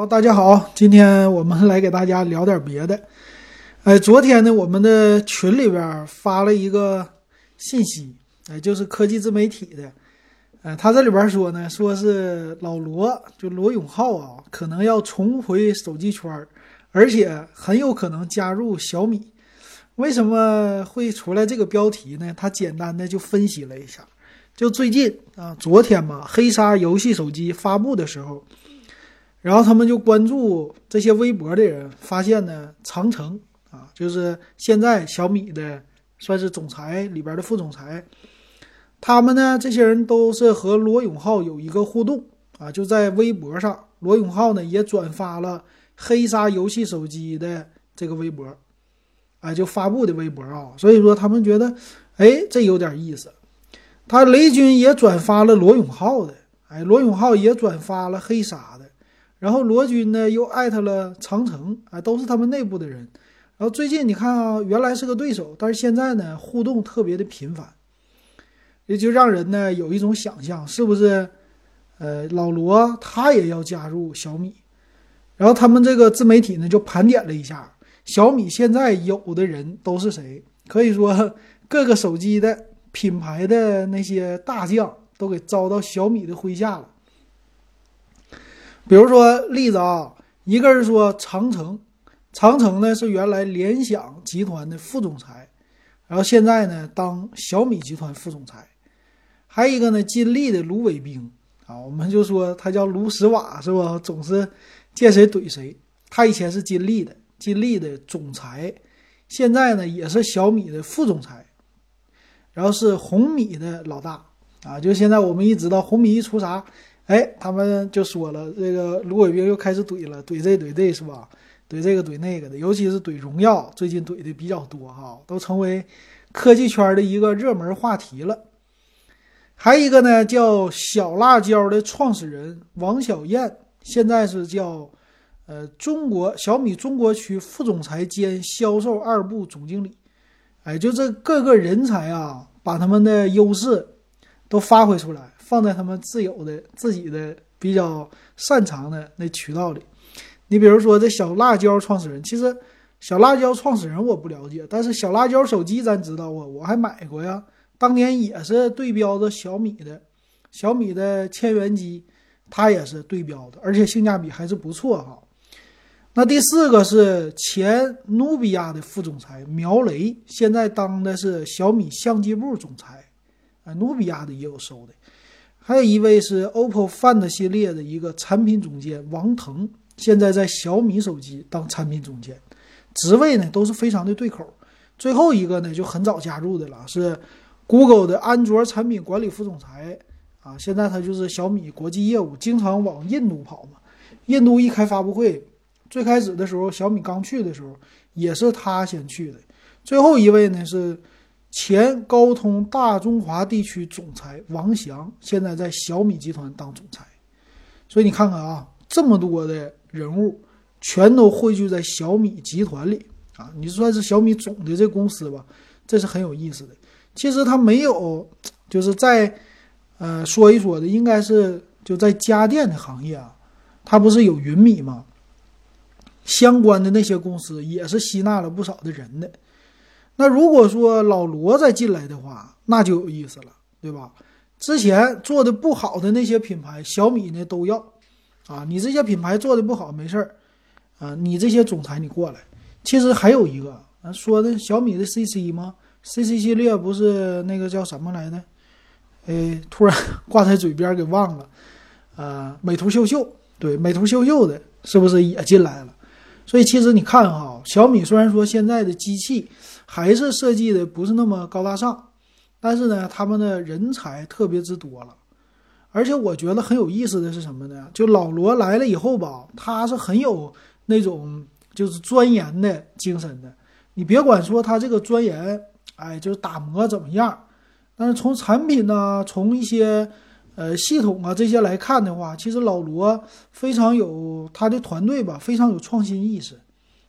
好，大家好，今天我们来给大家聊点别的。哎，昨天呢，我们的群里边发了一个信息，哎，就是科技自媒体的，呃，他这里边说呢，说是老罗，就罗永浩啊，可能要重回手机圈，而且很有可能加入小米。为什么会出来这个标题呢？他简单的就分析了一下，就最近啊，昨天嘛，黑鲨游戏手机发布的时候。然后他们就关注这些微博的人，发现呢，长城啊，就是现在小米的算是总裁里边的副总裁，他们呢，这些人都是和罗永浩有一个互动啊，就在微博上，罗永浩呢也转发了黑鲨游戏手机的这个微博，啊，就发布的微博啊，所以说他们觉得，哎，这有点意思。他雷军也转发了罗永浩的，哎，罗永浩也转发了黑鲨的。然后罗军呢又艾特了长城，啊，都是他们内部的人。然后最近你看啊，原来是个对手，但是现在呢互动特别的频繁，也就让人呢有一种想象，是不是？呃，老罗他也要加入小米。然后他们这个自媒体呢就盘点了一下，小米现在有的人都是谁？可以说 各个手机的品牌的那些大将都给招到小米的麾下了。比如说例子啊，一个是说长城，长城呢是原来联想集团的副总裁，然后现在呢当小米集团副总裁。还有一个呢，金立的卢伟冰啊，我们就说他叫卢石瓦是吧？总是见谁怼谁。他以前是金立的，金立的总裁，现在呢也是小米的副总裁，然后是红米的老大啊。就现在我们一知道红米一出啥。哎，他们就说了，这个卢伟冰又开始怼了，怼这怼这是吧？怼这个怼那个的，尤其是怼荣耀，最近怼的比较多哈，都成为科技圈的一个热门话题了。还一个呢，叫小辣椒的创始人王小燕，现在是叫呃中国小米中国区副总裁兼销售二部总经理。哎，就这各个人才啊，把他们的优势都发挥出来。放在他们自有的、自己的比较擅长的那渠道里。你比如说，这小辣椒创始人，其实小辣椒创始人我不了解，但是小辣椒手机咱知道啊，我还买过呀。当年也是对标的小米的，小米的千元机，它也是对标的，而且性价比还是不错哈。那第四个是前努比亚的副总裁苗雷，现在当的是小米相机部总裁，啊，努比亚的也有收的。还有一位是 OPPO Find 系列的一个产品总监王腾，现在在小米手机当产品总监，职位呢都是非常的对口。最后一个呢就很早加入的了，是 Google 的安卓产品管理副总裁啊，现在他就是小米国际业务，经常往印度跑嘛。印度一开发布会，最开始的时候小米刚去的时候也是他先去的。最后一位呢是。前高通大中华地区总裁王翔现在在小米集团当总裁，所以你看看啊，这么多的人物全都汇聚在小米集团里啊，你算是小米总的这公司吧，这是很有意思的。其实他没有，就是在呃说一说的，应该是就在家电的行业啊，他不是有云米吗？相关的那些公司也是吸纳了不少的人的。那如果说老罗再进来的话，那就有意思了，对吧？之前做的不好的那些品牌，小米呢都要，啊，你这些品牌做的不好没事儿，啊，你这些总裁你过来。其实还有一个，说的小米的 CC 吗？CC 系列不是那个叫什么来着？哎，突然挂在嘴边给忘了，呃，美图秀秀，对，美图秀秀的是不是也进来了？所以其实你看哈，小米虽然说现在的机器。还是设计的不是那么高大上，但是呢，他们的人才特别之多了，而且我觉得很有意思的是什么呢？就老罗来了以后吧，他是很有那种就是钻研的精神的。你别管说他这个钻研，哎，就是打磨怎么样，但是从产品呢，从一些呃系统啊这些来看的话，其实老罗非常有他的团队吧，非常有创新意识，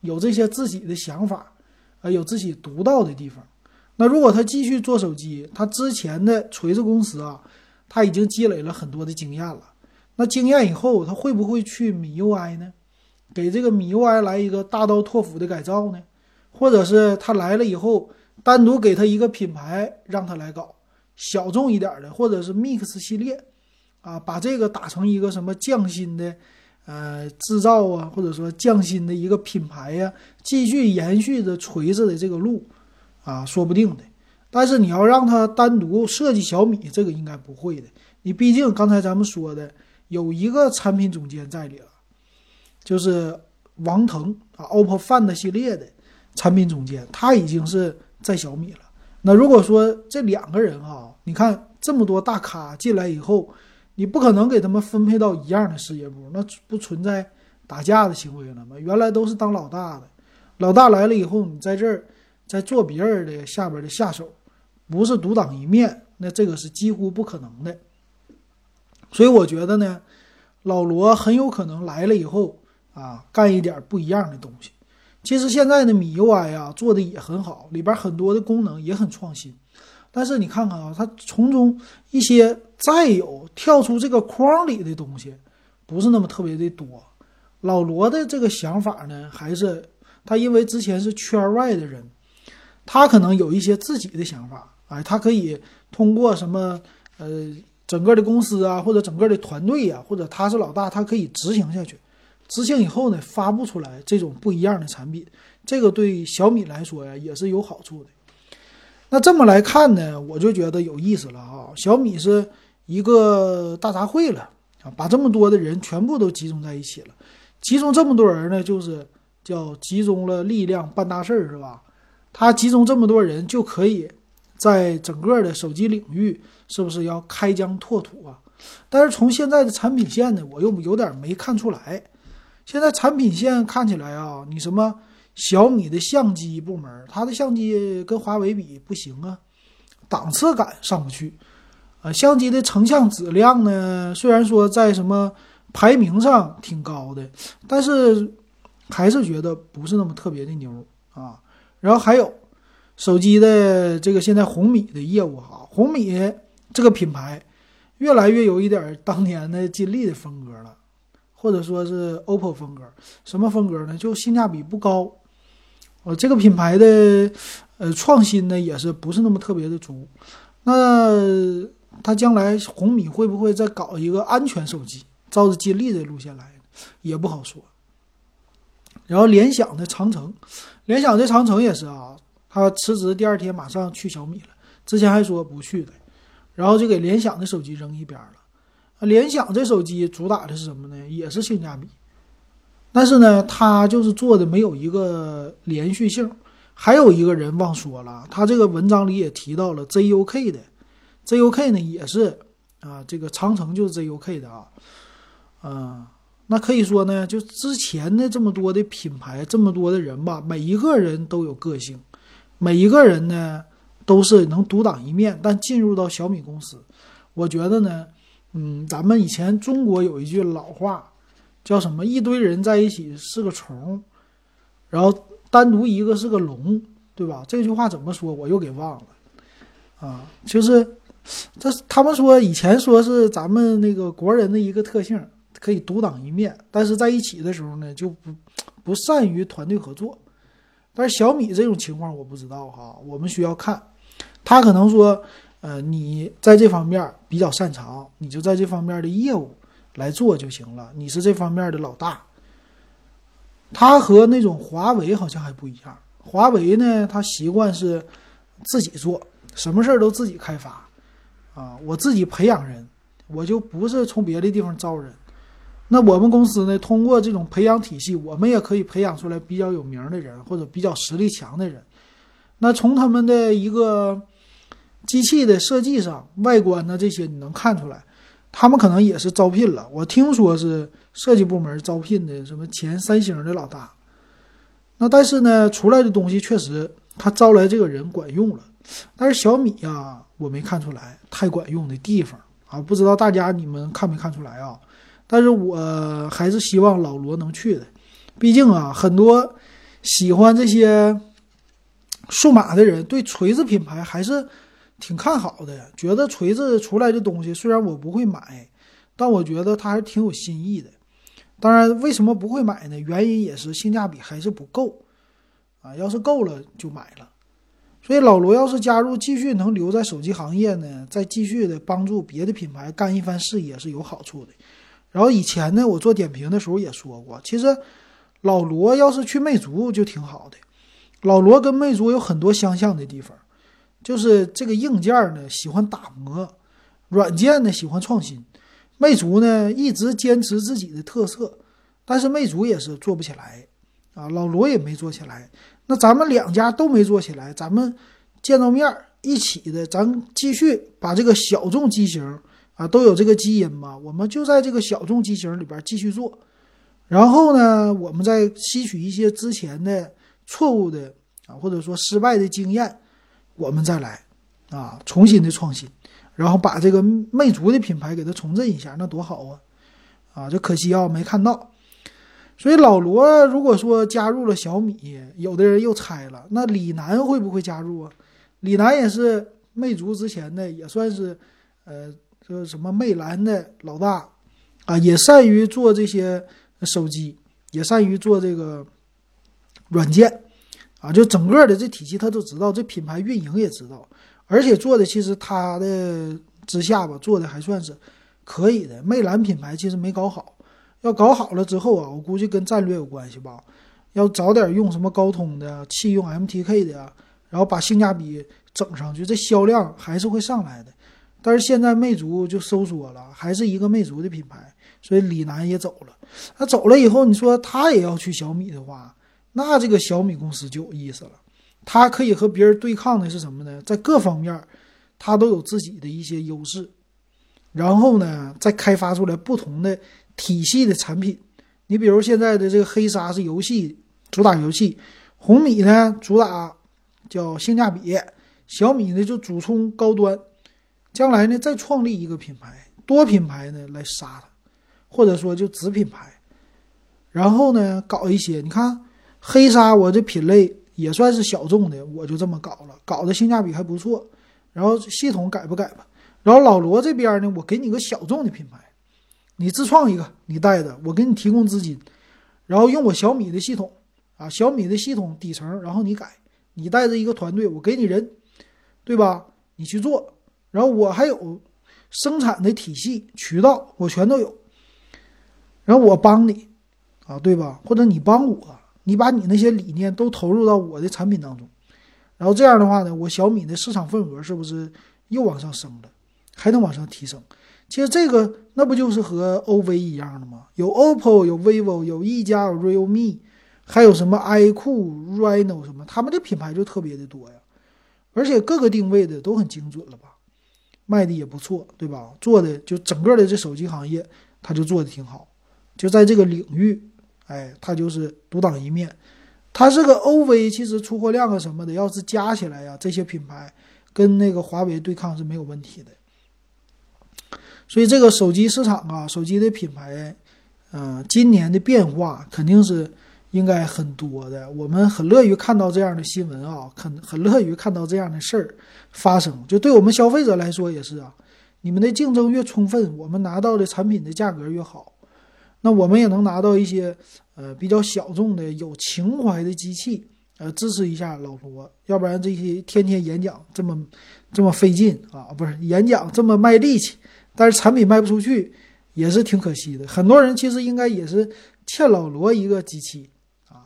有这些自己的想法。呃，有自己独到的地方。那如果他继续做手机，他之前的锤子公司啊，他已经积累了很多的经验了。那经验以后，他会不会去米 UI 呢？给这个米 UI 来一个大刀拓斧的改造呢？或者是他来了以后，单独给他一个品牌让他来搞小众一点的，或者是 Mix 系列啊，把这个打成一个什么匠心的呃制造啊，或者说匠心的一个品牌呀，继续延续着锤子的这个路啊，说不定的。但是你要让他单独设计小米，这个应该不会的。你毕竟刚才咱们说的有一个产品总监在里了，就是王腾啊，OPPO Find 系列的产品总监，他已经是在小米了。那如果说这两个人哈，你看这么多大咖进来以后，你不可能给他们分配到一样的事业部，那不存在打架的行为了吗？原来都是当老大的，老大来了以后，你在这儿在做别人的下边的下手。不是独当一面，那这个是几乎不可能的。所以我觉得呢，老罗很有可能来了以后啊，干一点不一样的东西。其实现在的米 UI 啊做的也很好，里边很多的功能也很创新。但是你看看啊，它从中一些再有跳出这个框里的东西，不是那么特别的多。老罗的这个想法呢，还是他因为之前是圈外的人，他可能有一些自己的想法。哎，他可以通过什么呃，整个的公司啊，或者整个的团队呀，或者他是老大，他可以执行下去。执行以后呢，发布出来这种不一样的产品，这个对小米来说呀，也是有好处的。那这么来看呢，我就觉得有意思了啊。小米是一个大杂烩了啊，把这么多的人全部都集中在一起了。集中这么多人呢，就是叫集中了力量办大事儿，是吧？他集中这么多人就可以。在整个的手机领域，是不是要开疆拓土啊？但是从现在的产品线呢，我又有点没看出来。现在产品线看起来啊，你什么小米的相机部门，它的相机跟华为比不行啊，档次感上不去。啊，相机的成像质量呢，虽然说在什么排名上挺高的，但是还是觉得不是那么特别的牛啊。然后还有。手机的这个现在红米的业务哈，红米这个品牌越来越有一点当年的金立的风格了，或者说是 OPPO 风格。什么风格呢？就性价比不高。呃，这个品牌的呃创新呢也是不是那么特别的足。那它将来红米会不会再搞一个安全手机，照着金立的路线来，也不好说。然后联想的长城，联想的长城也是啊。他辞职第二天马上去小米了，之前还说不去的，然后就给联想的手机扔一边了。联想这手机主打的是什么呢？也是性价比，但是呢，他就是做的没有一个连续性。还有一个人忘说了，他这个文章里也提到了 ZUK 的，ZUK 呢也是啊，这个长城就是 ZUK 的啊，嗯，那可以说呢，就之前的这么多的品牌，这么多的人吧，每一个人都有个性。每一个人呢，都是能独当一面，但进入到小米公司，我觉得呢，嗯，咱们以前中国有一句老话，叫什么？一堆人在一起是个虫，然后单独一个是个龙，对吧？这句话怎么说？我又给忘了啊。就是这他们说以前说是咱们那个国人的一个特性，可以独当一面，但是在一起的时候呢，就不不善于团队合作。但是小米这种情况我不知道哈，我们需要看，他可能说，呃，你在这方面比较擅长，你就在这方面的业务来做就行了，你是这方面的老大。他和那种华为好像还不一样，华为呢，他习惯是自己做，什么事儿都自己开发，啊，我自己培养人，我就不是从别的地方招人。那我们公司呢？通过这种培养体系，我们也可以培养出来比较有名的人，或者比较实力强的人。那从他们的一个机器的设计上、外观呢这些，你能看出来，他们可能也是招聘了。我听说是设计部门招聘的，什么前三星的老大。那但是呢，出来的东西确实他招来这个人管用了。但是小米呀，我没看出来太管用的地方啊，不知道大家你们看没看出来啊？但是我还是希望老罗能去的，毕竟啊，很多喜欢这些数码的人对锤子品牌还是挺看好的，觉得锤子出来的东西虽然我不会买，但我觉得它还是挺有新意的。当然，为什么不会买呢？原因也是性价比还是不够啊。要是够了就买了。所以老罗要是加入，继续能留在手机行业呢，再继续的帮助别的品牌干一番事业是有好处的。然后以前呢，我做点评的时候也说过，其实老罗要是去魅族就挺好的。老罗跟魅族有很多相像的地方，就是这个硬件呢喜欢打磨，软件呢喜欢创新。魅族呢一直坚持自己的特色，但是魅族也是做不起来啊，老罗也没做起来。那咱们两家都没做起来，咱们见到面一起的，咱继续把这个小众机型啊都有这个基因嘛，我们就在这个小众机型里边继续做，然后呢，我们再吸取一些之前的错误的啊或者说失败的经验，我们再来啊重新的创新。然后把这个魅族的品牌给它重振一下，那多好啊！啊，就可惜啊，没看到。所以老罗如果说加入了小米，有的人又猜了，那李楠会不会加入啊？李楠也是魅族之前的，也算是呃，这什么魅蓝的老大啊，也善于做这些手机，也善于做这个软件啊，就整个的这体系他都知道，这品牌运营也知道。而且做的其实他的之下吧，做的还算是可以的。魅蓝品牌其实没搞好，要搞好了之后啊，我估计跟战略有关系吧。要早点用什么高通的，弃用 MTK 的，然后把性价比整上去，这销量还是会上来的。但是现在魅族就收缩了，还是一个魅族的品牌，所以李楠也走了。他走了以后，你说他也要去小米的话，那这个小米公司就有意思了。它可以和别人对抗的是什么呢？在各方面，它都有自己的一些优势，然后呢，再开发出来不同的体系的产品。你比如现在的这个黑鲨是游戏主打游戏，红米呢主打叫性价比，小米呢就主冲高端。将来呢再创立一个品牌，多品牌呢来杀它，或者说就子品牌，然后呢搞一些，你看黑鲨我这品类。也算是小众的，我就这么搞了，搞的性价比还不错。然后系统改不改吧？然后老罗这边呢，我给你个小众的品牌，你自创一个，你带着，我给你提供资金，然后用我小米的系统啊，小米的系统底层，然后你改，你带着一个团队，我给你人，对吧？你去做，然后我还有生产的体系渠道，我全都有，然后我帮你啊，对吧？或者你帮我。你把你那些理念都投入到我的产品当中，然后这样的话呢，我小米的市场份额是不是又往上升了？还能往上提升？其实这个那不就是和 OV 一样的吗？有 OPPO，有 vivo，有一加，有 realme，还有什么 iQOO、Reno 什么，他们的品牌就特别的多呀。而且各个定位的都很精准了吧？卖的也不错，对吧？做的就整个的这手机行业，它就做的挺好，就在这个领域。哎，它就是独当一面，它这个 OV 其实出货量啊什么的，要是加起来呀，这些品牌跟那个华为对抗是没有问题的。所以这个手机市场啊，手机的品牌，嗯，今年的变化肯定是应该很多的。我们很乐于看到这样的新闻啊，很很乐于看到这样的事儿发生。就对我们消费者来说也是啊，你们的竞争越充分，我们拿到的产品的价格越好。那我们也能拿到一些，呃，比较小众的、有情怀的机器，呃，支持一下老罗。要不然这些天天演讲这么这么费劲啊，不是演讲这么卖力气，但是产品卖不出去，也是挺可惜的。很多人其实应该也是欠老罗一个机器啊，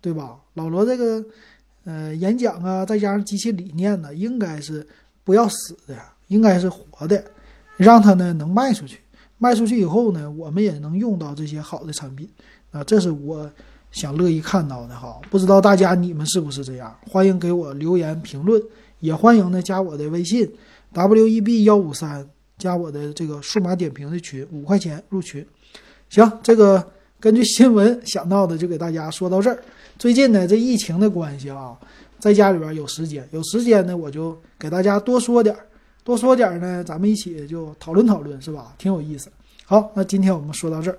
对吧？老罗这个呃演讲啊，再加上机器理念呢，应该是不要死的，应该是活的，让他呢能卖出去。卖出去以后呢，我们也能用到这些好的产品，啊，这是我想乐意看到的哈。不知道大家你们是不是这样？欢迎给我留言评论，也欢迎呢加我的微信 w e b 幺五三，加我的这个数码点评的群，五块钱入群。行，这个根据新闻想到的就给大家说到这儿。最近呢，这疫情的关系啊，在家里边有时间，有时间呢我就给大家多说点儿。多说点呢，咱们一起就讨论讨论，是吧？挺有意思。好，那今天我们说到这儿。